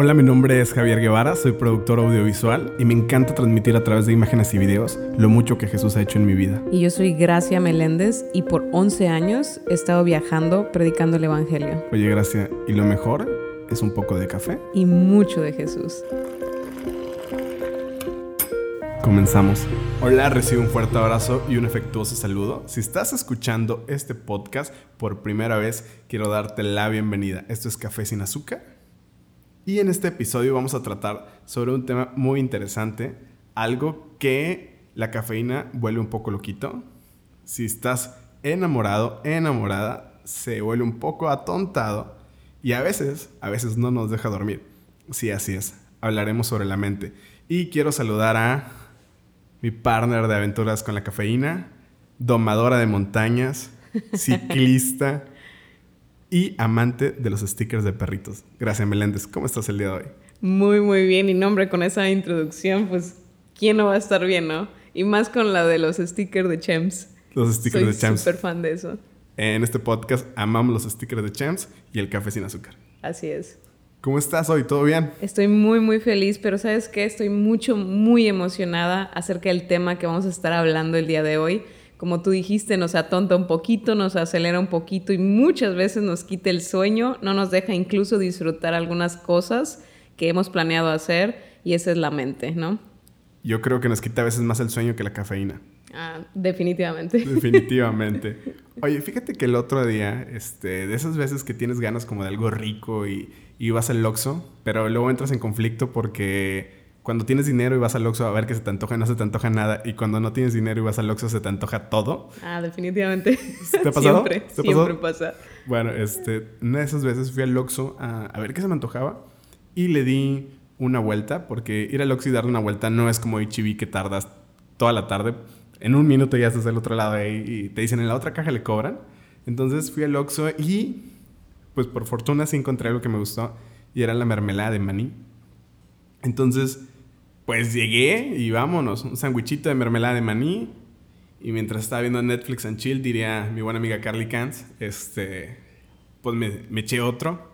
Hola, mi nombre es Javier Guevara, soy productor audiovisual y me encanta transmitir a través de imágenes y videos lo mucho que Jesús ha hecho en mi vida. Y yo soy Gracia Meléndez y por 11 años he estado viajando predicando el Evangelio. Oye, Gracia, ¿y lo mejor es un poco de café? Y mucho de Jesús. Comenzamos. Hola, recibe un fuerte abrazo y un afectuoso saludo. Si estás escuchando este podcast por primera vez, quiero darte la bienvenida. Esto es Café sin Azúcar y en este episodio vamos a tratar sobre un tema muy interesante, algo que la cafeína vuelve un poco loquito. Si estás enamorado, enamorada, se vuelve un poco atontado y a veces, a veces no nos deja dormir. Sí, así es. Hablaremos sobre la mente. Y quiero saludar a mi partner de aventuras con la cafeína, domadora de montañas, ciclista y amante de los stickers de perritos. Gracias, Meléndez. ¿Cómo estás el día de hoy? Muy, muy bien. Y nombre, con esa introducción, pues, ¿quién no va a estar bien, no? Y más con la de los stickers de Champs. Los stickers de Champs. Soy súper fan de eso. En este podcast amamos los stickers de Champs y el café sin azúcar. Así es. ¿Cómo estás hoy? ¿Todo bien? Estoy muy, muy feliz, pero ¿sabes qué? Estoy mucho, muy emocionada acerca del tema que vamos a estar hablando el día de hoy como tú dijiste, nos atonta un poquito, nos acelera un poquito y muchas veces nos quita el sueño, no nos deja incluso disfrutar algunas cosas que hemos planeado hacer y esa es la mente, ¿no? Yo creo que nos quita a veces más el sueño que la cafeína. Ah, definitivamente. Definitivamente. Oye, fíjate que el otro día, este, de esas veces que tienes ganas como de algo rico y, y vas al Loxo, pero luego entras en conflicto porque cuando tienes dinero y vas al Oxxo a ver que se te antoja, no se te antoja nada. Y cuando no tienes dinero y vas al Oxxo, se te antoja todo. Ah, definitivamente. ¿Te ha pasado? Siempre, siempre pasa. Bueno, este, una de esas veces fui al Oxxo a, a, ver qué se me antojaba y le di una vuelta, porque ir al Oxxo y darle una vuelta no es como HB que tardas toda la tarde. En un minuto ya estás del otro lado ahí y te dicen en la otra caja le cobran. Entonces fui al Oxxo y, pues por fortuna sí encontré algo que me gustó y era la mermelada de maní. Entonces pues llegué y vámonos, un sandwichito de mermelada de maní. Y mientras estaba viendo Netflix and Chill, diría mi buena amiga Carly Cans, este, pues me, me, eché otro.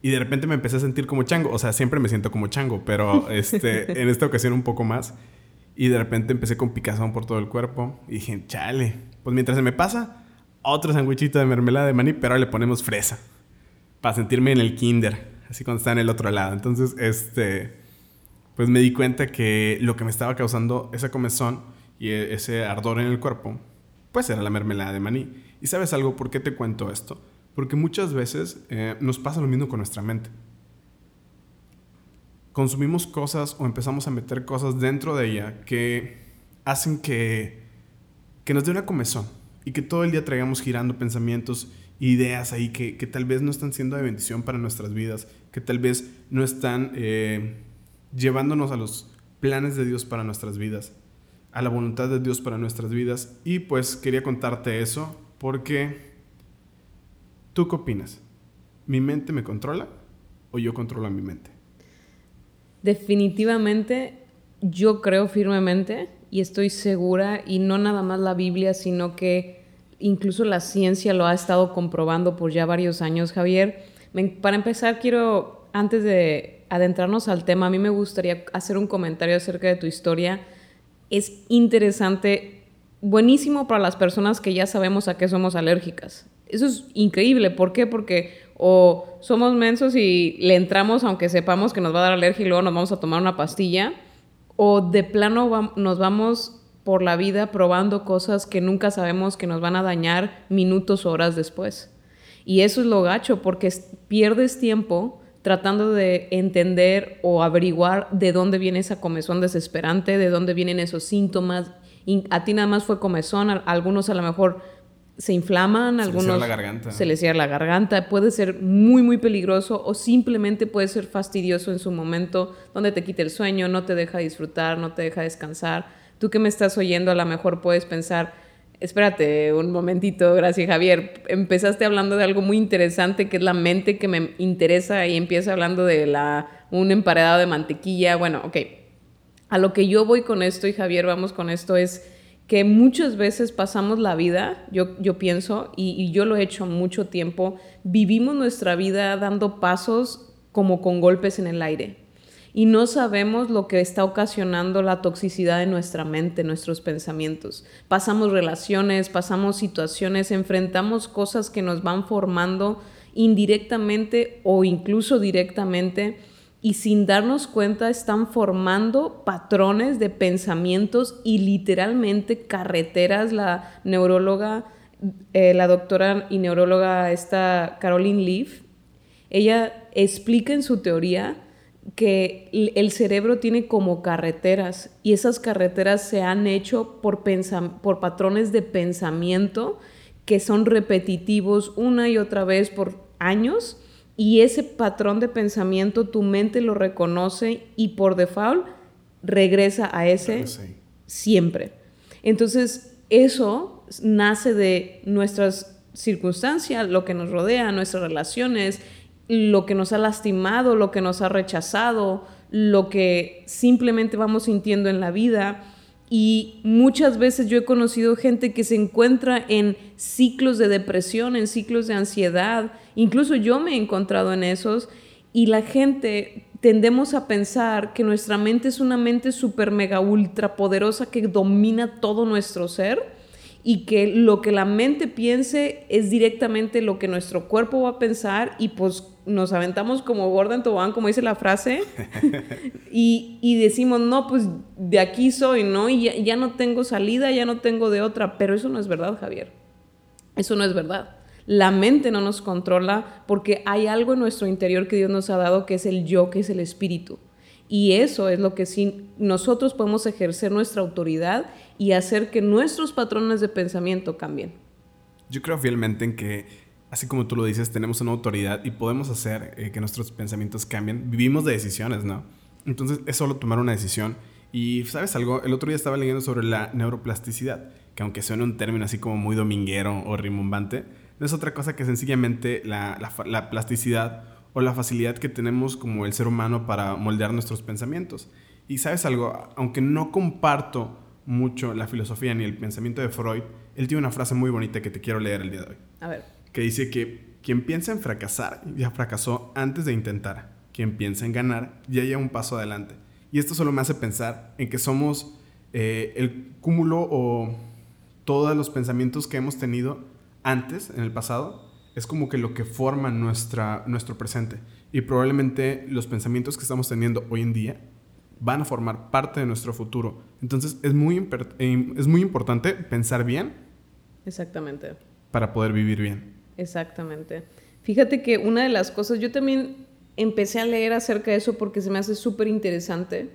Y de repente me empecé a sentir como chango. O sea, siempre me siento como chango, pero este, en esta ocasión un poco más. Y de repente empecé con picazón por todo el cuerpo. Y dije, chale. Pues mientras se me pasa, otro sandwichito de mermelada de maní, pero ahora le ponemos fresa. Para sentirme en el kinder. Así cuando está en el otro lado. Entonces, este pues me di cuenta que lo que me estaba causando esa comezón y e, ese ardor en el cuerpo, pues era la mermelada de maní. ¿Y sabes algo? ¿Por qué te cuento esto? Porque muchas veces eh, nos pasa lo mismo con nuestra mente. Consumimos cosas o empezamos a meter cosas dentro de ella que hacen que, que nos dé una comezón y que todo el día traigamos girando pensamientos, ideas ahí que, que tal vez no están siendo de bendición para nuestras vidas, que tal vez no están... Eh, llevándonos a los planes de Dios para nuestras vidas, a la voluntad de Dios para nuestras vidas. Y pues quería contarte eso porque tú qué opinas? ¿Mi mente me controla o yo controlo a mi mente? Definitivamente yo creo firmemente y estoy segura, y no nada más la Biblia, sino que incluso la ciencia lo ha estado comprobando por ya varios años, Javier. Para empezar, quiero, antes de adentrarnos al tema, a mí me gustaría hacer un comentario acerca de tu historia. Es interesante, buenísimo para las personas que ya sabemos a qué somos alérgicas. Eso es increíble. ¿Por qué? Porque o somos mensos y le entramos aunque sepamos que nos va a dar alergia y luego nos vamos a tomar una pastilla, o de plano nos vamos por la vida probando cosas que nunca sabemos que nos van a dañar minutos o horas después. Y eso es lo gacho, porque pierdes tiempo tratando de entender o averiguar de dónde viene esa comezón desesperante, de dónde vienen esos síntomas. a ti nada más fue comezón, a algunos a lo mejor se inflaman, se algunos la garganta. se les cierra la garganta, puede ser muy muy peligroso o simplemente puede ser fastidioso en su momento, donde te quita el sueño, no te deja disfrutar, no te deja descansar. Tú que me estás oyendo a lo mejor puedes pensar, Espérate un momentito, gracias Javier. Empezaste hablando de algo muy interesante que es la mente que me interesa y empieza hablando de la, un emparedado de mantequilla. Bueno, ok. A lo que yo voy con esto y Javier vamos con esto es que muchas veces pasamos la vida, yo, yo pienso, y, y yo lo he hecho mucho tiempo, vivimos nuestra vida dando pasos como con golpes en el aire. Y no sabemos lo que está ocasionando la toxicidad en nuestra mente, nuestros pensamientos. Pasamos relaciones, pasamos situaciones, enfrentamos cosas que nos van formando indirectamente o incluso directamente y sin darnos cuenta están formando patrones de pensamientos y literalmente carreteras. La neuróloga, eh, la doctora y neuróloga esta Caroline Leaf, ella explica en su teoría que el cerebro tiene como carreteras y esas carreteras se han hecho por, por patrones de pensamiento que son repetitivos una y otra vez por años y ese patrón de pensamiento tu mente lo reconoce y por default regresa a ese siempre. Entonces eso nace de nuestras circunstancias, lo que nos rodea, nuestras relaciones lo que nos ha lastimado, lo que nos ha rechazado, lo que simplemente vamos sintiendo en la vida. Y muchas veces yo he conocido gente que se encuentra en ciclos de depresión, en ciclos de ansiedad. Incluso yo me he encontrado en esos. Y la gente tendemos a pensar que nuestra mente es una mente súper mega ultra poderosa que domina todo nuestro ser y que lo que la mente piense es directamente lo que nuestro cuerpo va a pensar y pues nos aventamos como gorda en tobogán, como dice la frase, y, y, decimos, no, pues de aquí soy, ¿no? Y ya, ya, no tengo salida, ya no tengo de otra, pero eso no es verdad, Javier. Eso no es verdad. La mente no nos controla porque hay algo en nuestro interior que Dios nos ha dado que es el yo, que es el espíritu. Y eso es lo que sí nosotros podemos ejercer nuestra autoridad y hacer que nuestros patrones de pensamiento cambien. Yo creo fielmente en que, así como tú lo dices, tenemos una autoridad y podemos hacer eh, que nuestros pensamientos cambien. Vivimos de decisiones, ¿no? Entonces es solo tomar una decisión. Y sabes algo, el otro día estaba leyendo sobre la neuroplasticidad, que aunque suene un término así como muy dominguero o rimbombante, no es otra cosa que sencillamente la, la, la plasticidad o la facilidad que tenemos como el ser humano para moldear nuestros pensamientos. Y sabes algo, aunque no comparto mucho la filosofía ni el pensamiento de Freud, él tiene una frase muy bonita que te quiero leer el día de hoy. A ver. Que dice que quien piensa en fracasar ya fracasó antes de intentar. Quien piensa en ganar ya lleva un paso adelante. Y esto solo me hace pensar en que somos eh, el cúmulo o todos los pensamientos que hemos tenido antes, en el pasado, es como que lo que forma nuestra, nuestro presente. Y probablemente los pensamientos que estamos teniendo hoy en día van a formar parte de nuestro futuro. Entonces es muy, eh, es muy importante pensar bien. Exactamente. Para poder vivir bien. Exactamente. Fíjate que una de las cosas, yo también empecé a leer acerca de eso porque se me hace súper interesante.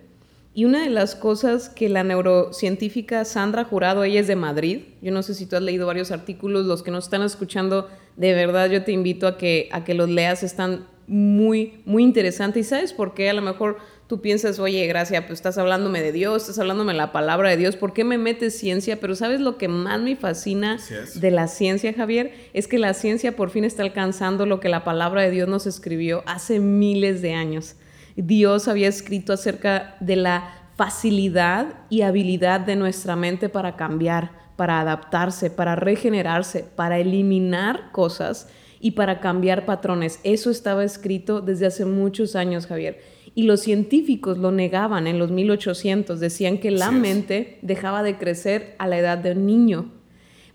Y una de las cosas que la neurocientífica Sandra Jurado, ella es de Madrid, yo no sé si tú has leído varios artículos, los que nos están escuchando, de verdad yo te invito a que, a que los leas, están muy, muy interesantes. ¿Y sabes por qué? A lo mejor tú piensas, oye, Gracia, pues estás hablándome de Dios, estás hablándome de la palabra de Dios, ¿por qué me metes ciencia? Pero ¿sabes lo que más me fascina de la ciencia, Javier? Es que la ciencia por fin está alcanzando lo que la palabra de Dios nos escribió hace miles de años. Dios había escrito acerca de la facilidad y habilidad de nuestra mente para cambiar, para adaptarse, para regenerarse, para eliminar cosas y para cambiar patrones. Eso estaba escrito desde hace muchos años, Javier y los científicos lo negaban en los 1800, decían que la mente dejaba de crecer a la edad de un niño,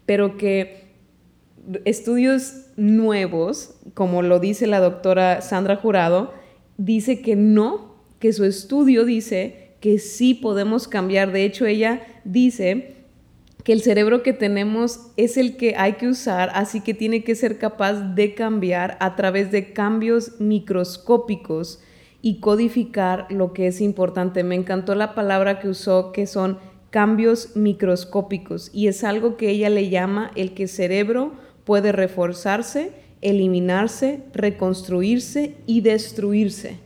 pero que estudios nuevos, como lo dice la doctora Sandra Jurado, dice que no, que su estudio dice que sí podemos cambiar. De hecho, ella dice que el cerebro que tenemos es el que hay que usar, así que tiene que ser capaz de cambiar a través de cambios microscópicos y codificar lo que es importante. Me encantó la palabra que usó, que son cambios microscópicos, y es algo que ella le llama el que cerebro puede reforzarse, eliminarse, reconstruirse y destruirse.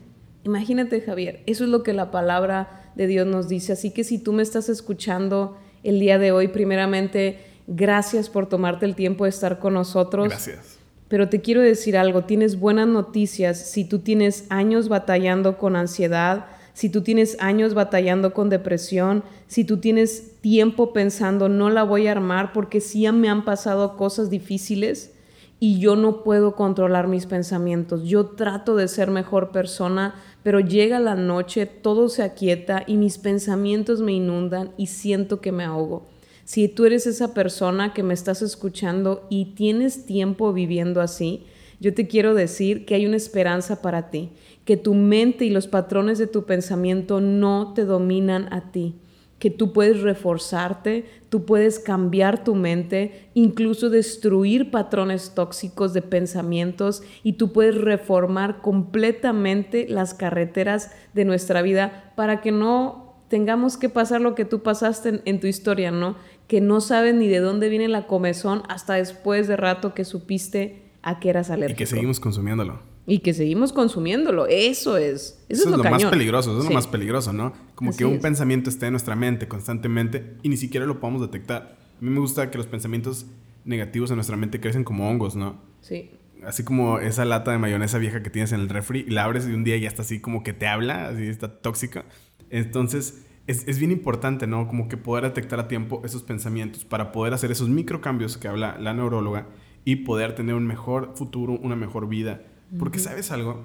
Imagínate, Javier, eso es lo que la palabra de Dios nos dice. Así que si tú me estás escuchando el día de hoy, primeramente, gracias por tomarte el tiempo de estar con nosotros. Gracias. Pero te quiero decir algo, tienes buenas noticias si tú tienes años batallando con ansiedad, si tú tienes años batallando con depresión, si tú tienes tiempo pensando no la voy a armar porque sí me han pasado cosas difíciles, y yo no puedo controlar mis pensamientos. Yo trato de ser mejor persona, pero llega la noche, todo se aquieta y mis pensamientos me inundan y siento que me ahogo. Si tú eres esa persona que me estás escuchando y tienes tiempo viviendo así, yo te quiero decir que hay una esperanza para ti, que tu mente y los patrones de tu pensamiento no te dominan a ti que tú puedes reforzarte, tú puedes cambiar tu mente, incluso destruir patrones tóxicos de pensamientos y tú puedes reformar completamente las carreteras de nuestra vida para que no tengamos que pasar lo que tú pasaste en, tu historia, ¿no? Que no sabes ni de dónde viene la comezón hasta después de rato que supiste a qué eras alérgico. Y que seguimos consumiéndolo. Y que seguimos consumiéndolo. Eso es. Eso, es, lo, más peligroso. Eso es lo más peligroso, ¿no? Como que un pensamiento esté en nuestra mente constantemente y ni siquiera lo podemos detectar. A mí me gusta que los pensamientos negativos en nuestra mente crecen como hongos, ¿no? Sí. Así como esa lata de mayonesa vieja que tienes en el refri y la abres y un día ya está así como que te habla, así está tóxica. Entonces, es, es, bien importante, ¿no? Como que poder detectar a tiempo esos pensamientos para poder hacer esos microcambios que habla la neuróloga y poder tener un mejor futuro, una mejor vida porque sabes algo,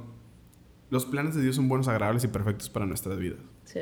los planes de Dios son buenos, agradables y perfectos para nuestras vidas. Sí.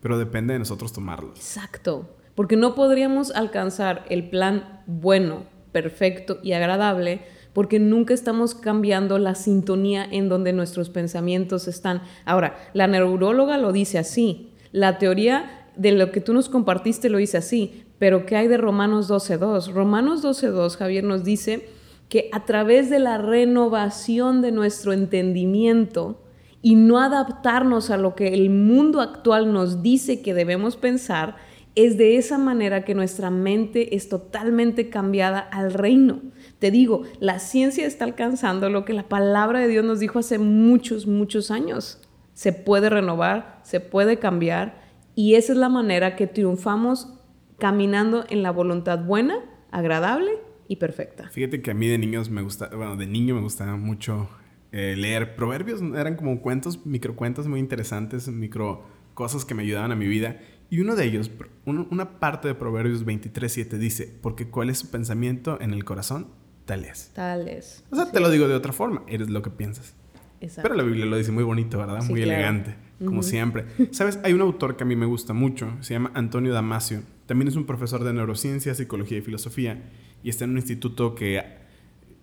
Pero depende de nosotros tomarlos. Exacto. Porque no podríamos alcanzar el plan bueno, perfecto y agradable porque nunca estamos cambiando la sintonía en donde nuestros pensamientos están. Ahora, la neuróloga lo dice así. La teoría de lo que tú nos compartiste lo dice así. Pero ¿qué hay de Romanos 12.2? Romanos 12.2, Javier, nos dice que a través de la renovación de nuestro entendimiento y no adaptarnos a lo que el mundo actual nos dice que debemos pensar, es de esa manera que nuestra mente es totalmente cambiada al reino. Te digo, la ciencia está alcanzando lo que la palabra de Dios nos dijo hace muchos, muchos años. Se puede renovar, se puede cambiar y esa es la manera que triunfamos caminando en la voluntad buena, agradable y perfecta. Fíjate que a mí de niños me gusta, bueno, de niño me gustaba mucho eh, leer proverbios, eran como cuentos, microcuentos muy interesantes, micro cosas que me ayudaban a mi vida. Y uno de ellos, una parte de Proverbios 23.7 dice, porque cuál es su pensamiento en el corazón, tal es. Tal es. O sea, te lo digo de otra forma, eres lo que piensas. Exacto. Pero la Biblia lo dice muy bonito, ¿verdad? muy elegante, como siempre. Sabes, hay un autor que a mí me gusta mucho, se llama Antonio Damasio. También es un profesor de neurociencia, psicología y filosofía y está en un instituto que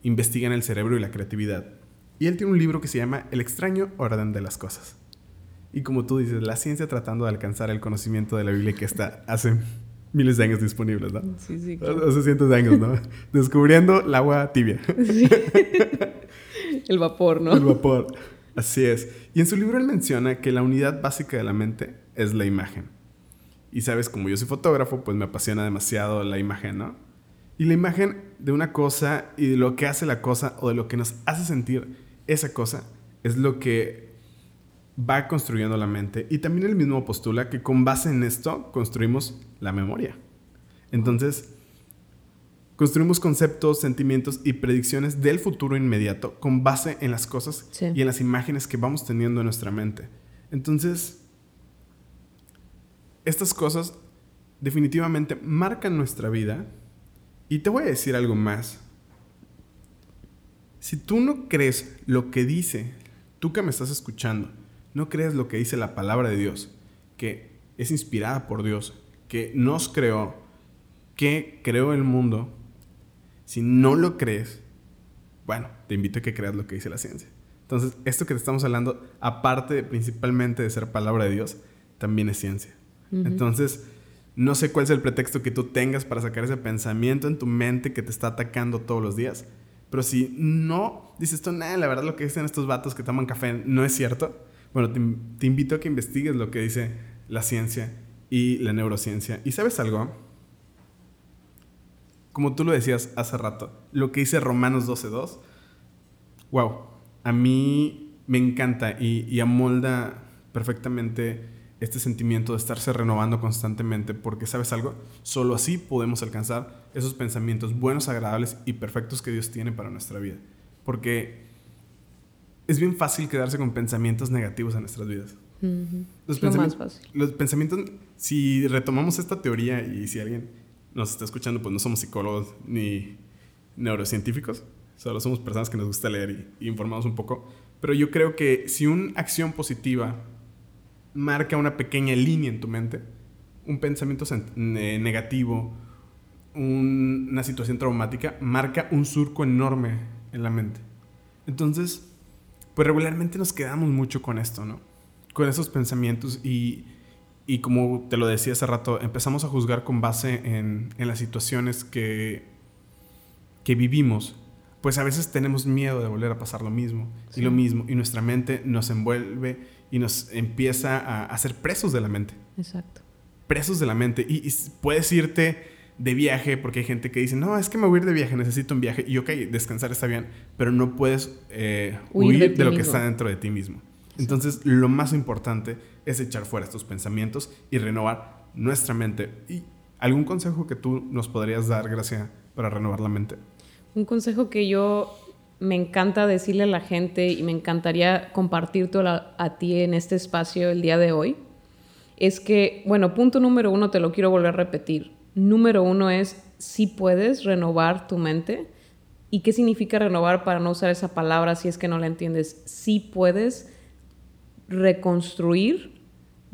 investiga en el cerebro y la creatividad. Y él tiene un libro que se llama El extraño orden de las cosas. Y como tú dices, la ciencia tratando de alcanzar el conocimiento de la Biblia que está hace miles de años disponibles, ¿no? Sí, sí. Hace cientos de años, ¿no? Descubriendo el agua tibia. Sí. el vapor, ¿no? El vapor. Así es. Y en su libro él menciona que la unidad básica de la mente es la imagen. Y sabes, como yo soy fotógrafo, pues me apasiona demasiado la imagen, ¿no? Y la imagen de una cosa y de lo que hace la cosa o de lo que nos hace sentir esa cosa es lo que va construyendo la mente. Y también él mismo postula que con base en esto construimos la memoria. Entonces, construimos conceptos, sentimientos y predicciones del futuro inmediato con base en las cosas y en las imágenes que vamos teniendo en nuestra mente. Entonces, estas cosas definitivamente marcan nuestra vida y te voy a decir algo más. Si tú no crees lo que dice, tú que me estás escuchando, no crees lo que dice la palabra de Dios, que es inspirada por Dios, que nos creó, que creó el mundo, si no lo crees, bueno, te invito a que creas lo que dice la ciencia. Entonces, esto que te estamos hablando, aparte principalmente de ser palabra de Dios, también es ciencia. Entonces, no sé cuál es el pretexto que tú tengas para sacar ese pensamiento en tu mente que te está atacando todos los días. Pero si no dices tú, nada, la verdad lo que dicen estos vatos que toman café no es cierto, bueno, te, invito a que investigues lo que dice la ciencia y la neurociencia. ¿Y sabes algo? Como tú lo decías hace rato, lo que dice Romanos 12.2, wow, a mí me encanta y, y amolda perfectamente este sentimiento de estarse renovando constantemente, porque sabes algo, solo así podemos alcanzar esos pensamientos buenos, agradables y perfectos que Dios tiene para nuestra vida. Porque es bien fácil quedarse con pensamientos negativos en nuestras vidas. los, pensamientos, más fácil. los pensamientos, si retomamos esta teoría y si alguien nos está escuchando, pues no somos psicólogos ni neurocientíficos, Solo somos personas que nos gusta leer y, informamos un poco. Pero yo creo que si una acción positiva marca una pequeña línea en tu mente, un pensamiento negativo, una situación traumática, marca un surco enorme en la mente. Entonces, pues regularmente nos quedamos mucho con esto, ¿no? Con esos pensamientos y, y como te lo decía hace rato, empezamos a juzgar con base en, en las situaciones que, que vivimos. Pues a veces tenemos miedo de volver a pasar lo mismo y lo mismo y nuestra mente nos envuelve y nos empieza a hacer presos de la mente. Exacto. Presos de la mente y, y puedes irte de viaje, porque hay gente que dice, no, es que me voy a ir de viaje, necesito un viaje. Y ok, descansar está bien, pero no puedes eh, huir, de, lo que está dentro de ti mismo. Entonces, lo más importante es echar fuera estos pensamientos y renovar nuestra mente. ¿Y algún consejo que tú nos podrías dar, Gracia, para renovar la mente? Un consejo que yo me encanta decirle a la gente y me encantaría compartirte a ti en este espacio el día de hoy es que, bueno, punto número uno, te lo quiero volver a repetir número uno es si puedes renovar tu mente. ¿Y qué significa renovar para no usar esa palabra si es que no la entiendes? Si puedes reconstruir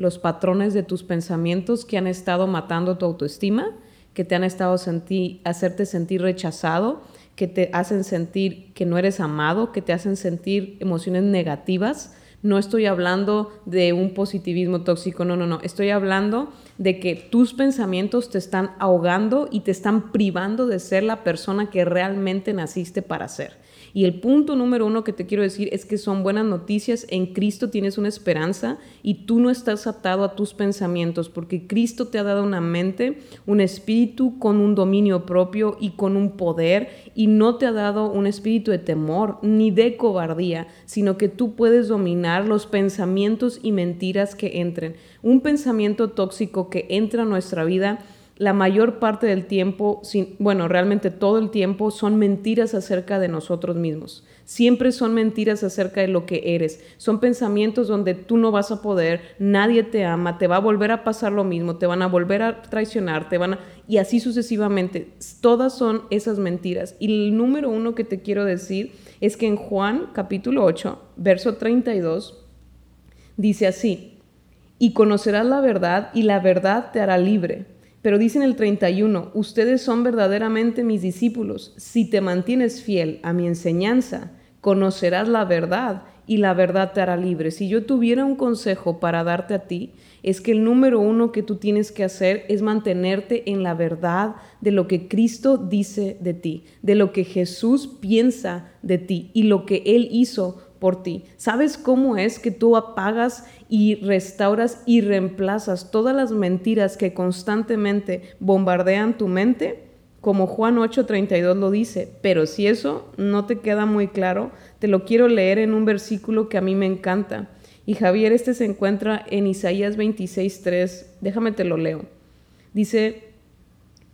los patrones de tus pensamientos que han estado matando tu autoestima, que te han estado sentir, hacerte sentir rechazado, que te hacen sentir que no eres amado, que te hacen sentir emociones negativas, no estoy hablando de un positivismo tóxico, no, no, no. Estoy hablando de que tus pensamientos te están ahogando y te están privando de ser la persona que realmente naciste para ser. Y el punto número uno que te quiero decir es que son buenas noticias. En Cristo tienes una esperanza y tú no estás atado a tus pensamientos porque Cristo te ha dado una mente, un espíritu con un dominio propio y con un poder y no te ha dado un espíritu de temor ni de cobardía, sino que tú puedes dominar los pensamientos y mentiras que entren. Un pensamiento tóxico que entra a nuestra vida la mayor parte del tiempo, bueno, realmente todo el tiempo, son mentiras acerca de nosotros mismos. Siempre son mentiras acerca de lo que eres. Son pensamientos donde tú no vas a poder, nadie te ama, te va a volver a pasar lo mismo, te van a volver a traicionar, te van a... Y así sucesivamente. Todas son esas mentiras. Y el número uno que te quiero decir es que en Juan capítulo 8, verso 32, dice así, y conocerás la verdad y la verdad te hará libre. Pero dice en el 31, ustedes son verdaderamente mis discípulos. Si te mantienes fiel a mi enseñanza, conocerás la verdad y la verdad te hará libre. Si yo tuviera un consejo para darte a ti, es que el número uno que tú tienes que hacer es mantenerte en la verdad de lo que Cristo dice de ti, de lo que Jesús piensa de ti y lo que Él hizo por ti. ¿Sabes cómo es que tú apagas y restauras y reemplazas todas las mentiras que constantemente bombardean tu mente? Como Juan 8:32 lo dice, pero si eso no te queda muy claro, te lo quiero leer en un versículo que a mí me encanta. Y Javier, este se encuentra en Isaías 26:3. Déjame te lo leo. Dice,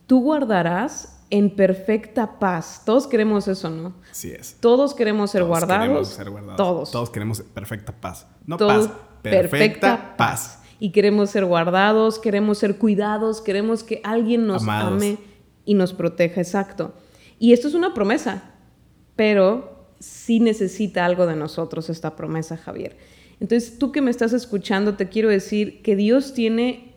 tú guardarás en perfecta paz. Todos queremos eso, ¿no? Sí es. Todos queremos ser guardados. Queremos ser guardados. Todos. Todos queremos perfecta paz. No paz, perfecta, paz. Y queremos ser guardados, queremos ser cuidados, queremos que alguien nos ame y nos proteja, exacto. Y esto es una promesa, pero sí necesita algo de nosotros esta promesa, Javier. Entonces, tú que me estás escuchando, te quiero decir que Dios tiene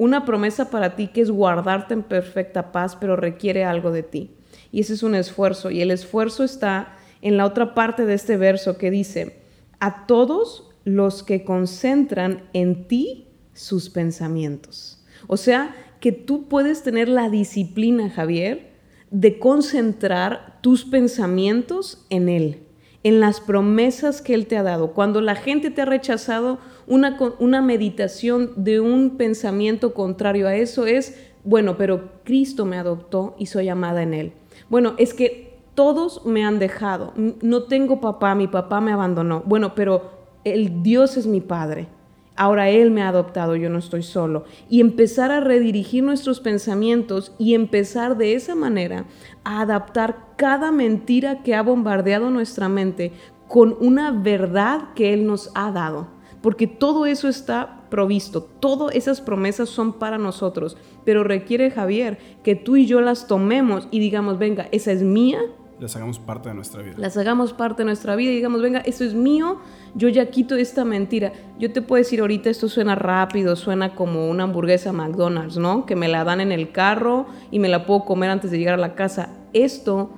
una promesa para ti que es guardarte en perfecta paz, pero requiere algo de ti. Y ese es un esfuerzo. Y el esfuerzo está en la otra parte de este verso que dice, a todos los que concentran en ti sus pensamientos. O sea, que tú puedes tener la disciplina, Javier, de concentrar tus pensamientos en Él en las promesas que Él te ha dado. Cuando la gente te ha rechazado, una, meditación de un pensamiento contrario a eso es, bueno, pero Cristo me adoptó y soy amada en Él. Bueno, es que todos me han dejado. No tengo papá, mi papá me abandonó. Bueno, pero el Dios es mi Padre. Ahora Él me ha adoptado, yo no estoy solo. Y empezar a redirigir nuestros pensamientos y empezar de esa manera a adaptar cada mentira que ha bombardeado nuestra mente con una verdad que Él nos ha dado. Porque todo eso está provisto, todas esas promesas son para nosotros, pero requiere Javier que tú y yo las tomemos y digamos, venga, esa es mía, las hagamos parte de nuestra vida. Las hagamos parte de nuestra vida y digamos, venga, esto es mío, yo ya quito esta mentira. Yo te puedo decir ahorita, esto suena rápido, suena como una hamburguesa McDonald's, ¿no? Que me la dan en el carro y me la puedo comer antes de llegar a la casa. Esto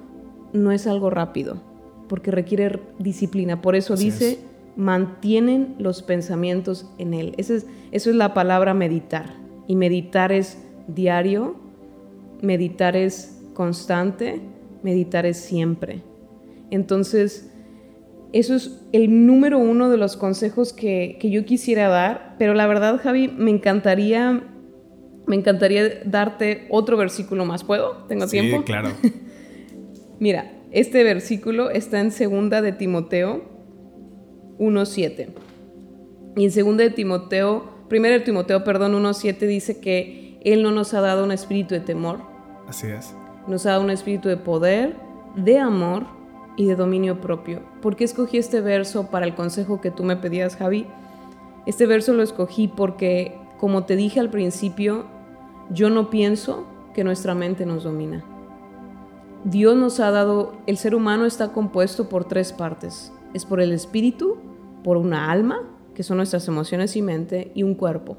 no es algo rápido, porque requiere disciplina. Por eso dice, mantienen los pensamientos en él. es, eso es la palabra meditar. Y meditar es diario, meditar es constante, meditar es siempre. Entonces, eso es el número uno de los consejos que, yo quisiera dar, pero la verdad, Javi, me encantaría, me encantaría darte otro versículo más. ¿Puedo? ¿Tengo sí, tiempo? claro. Mira, este versículo está en segunda de Timoteo 1.7. Y en segunda de Timoteo, primero de Timoteo, perdón, 1.7 dice que Él no nos ha dado un espíritu de temor. Así es nos ha dado un espíritu de poder, de amor y de dominio propio. ¿Por qué escogí este verso para el consejo que tú me pedías, Javi? Este verso lo escogí porque, como te dije al principio, yo no pienso que nuestra mente nos domina. Dios nos ha dado, el ser humano está compuesto por tres partes. Es por el espíritu, por una alma, que son nuestras emociones y mente, y un cuerpo.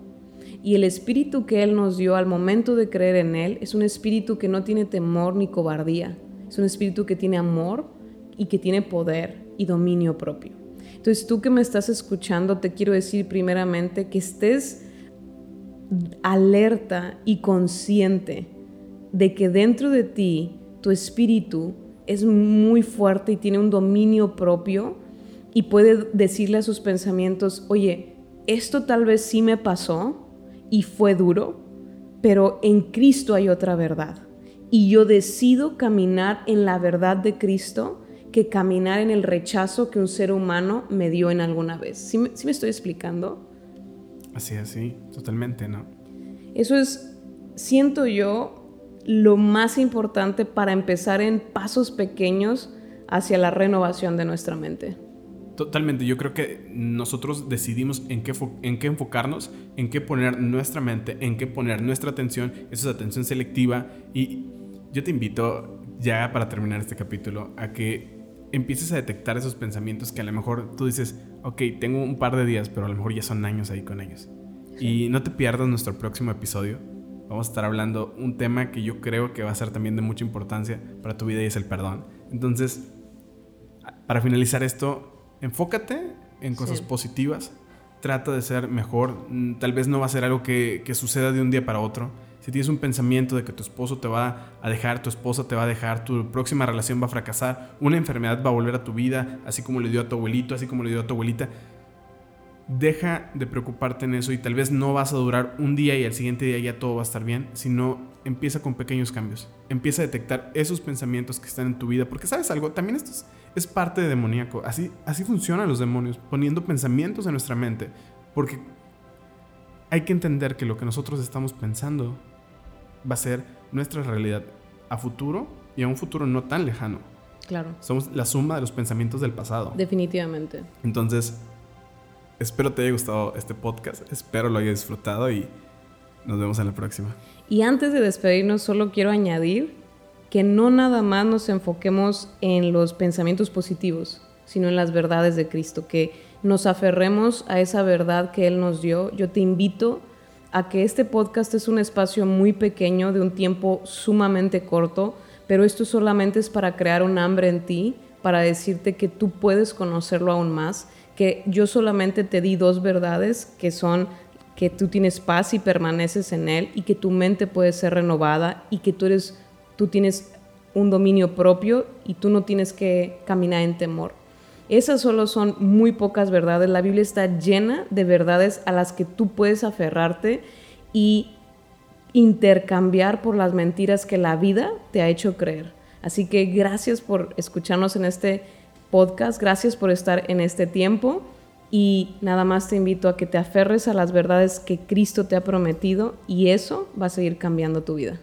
Y el espíritu que Él nos dio al momento de creer en Él es un espíritu que no tiene temor ni cobardía. Es un espíritu que tiene amor y que tiene poder y dominio propio. Entonces tú que me estás escuchando, te quiero decir primeramente que estés alerta y consciente de que dentro de ti tu espíritu es muy fuerte y tiene un dominio propio y puede decirle a sus pensamientos, oye, esto tal vez sí me pasó, y fue duro, pero en Cristo hay otra verdad. Y yo decido caminar en la verdad de Cristo que caminar en el rechazo que un ser humano me dio en alguna vez. ¿Sí me, estoy explicando? Así, así, totalmente, ¿no? Eso es, siento yo, lo más importante para empezar en pasos pequeños hacia la renovación de nuestra mente. Totalmente, yo creo que nosotros decidimos en qué, en qué enfocarnos, en qué poner nuestra mente, en qué poner nuestra atención, eso es atención selectiva y yo te invito ya para terminar este capítulo a que empieces a detectar esos pensamientos que a lo mejor tú dices, ok, tengo un par de días, pero a lo mejor ya son años ahí con ellos. Y no te pierdas nuestro próximo episodio. Vamos a estar hablando un tema que yo creo que va a ser también de mucha importancia para tu vida y es el perdón. Entonces, para finalizar esto, enfócate en cosas positivas, trata de ser mejor, mm, tal vez no va a ser algo que, suceda de un día para otro. Si tienes un pensamiento de que tu esposo te va a dejar, tu esposa te va a dejar, tu próxima relación va a fracasar, una enfermedad va a volver a tu vida, así como le dio a tu abuelito, así como le dio a tu abuelita, deja de preocuparte en eso y tal vez no vas a durar un día y al siguiente día ya todo va a estar bien, sino empieza con pequeños cambios. Empieza a detectar esos pensamientos que están en tu vida, porque sabes algo, también esto es, parte de demoníaco. Así, así funcionan los demonios, poniendo pensamientos en nuestra mente, porque hay que entender que lo que nosotros estamos pensando va a ser nuestra realidad a futuro y a un futuro no tan lejano. Claro. Somos la suma de los pensamientos del pasado. Definitivamente. Entonces, Espero te haya gustado este podcast, espero lo hayas disfrutado y nos vemos en la próxima. Y antes de despedirnos, solo quiero añadir que no nada más nos enfoquemos en los pensamientos positivos, sino en las verdades de Cristo, que nos aferremos a esa verdad que Él nos dio. Yo te invito a que este podcast es un espacio muy pequeño, de un tiempo sumamente corto, pero esto solamente es para crear un hambre en ti, para decirte que tú puedes conocerlo aún más que yo solamente te di dos verdades que son que tú tienes paz y permaneces en él y que tu mente puede ser renovada y que tú eres tú tienes un dominio propio y tú no tienes que caminar en temor. Esas solo son muy pocas verdades. La Biblia está llena de verdades a las que tú puedes aferrarte y intercambiar por las mentiras que la vida te ha hecho creer. Así que gracias por escucharnos en este podcast. Gracias por estar en este tiempo y nada más te invito a que te aferres a las verdades que Cristo te ha prometido y eso va a seguir cambiando tu vida.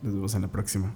Nos vemos en la próxima.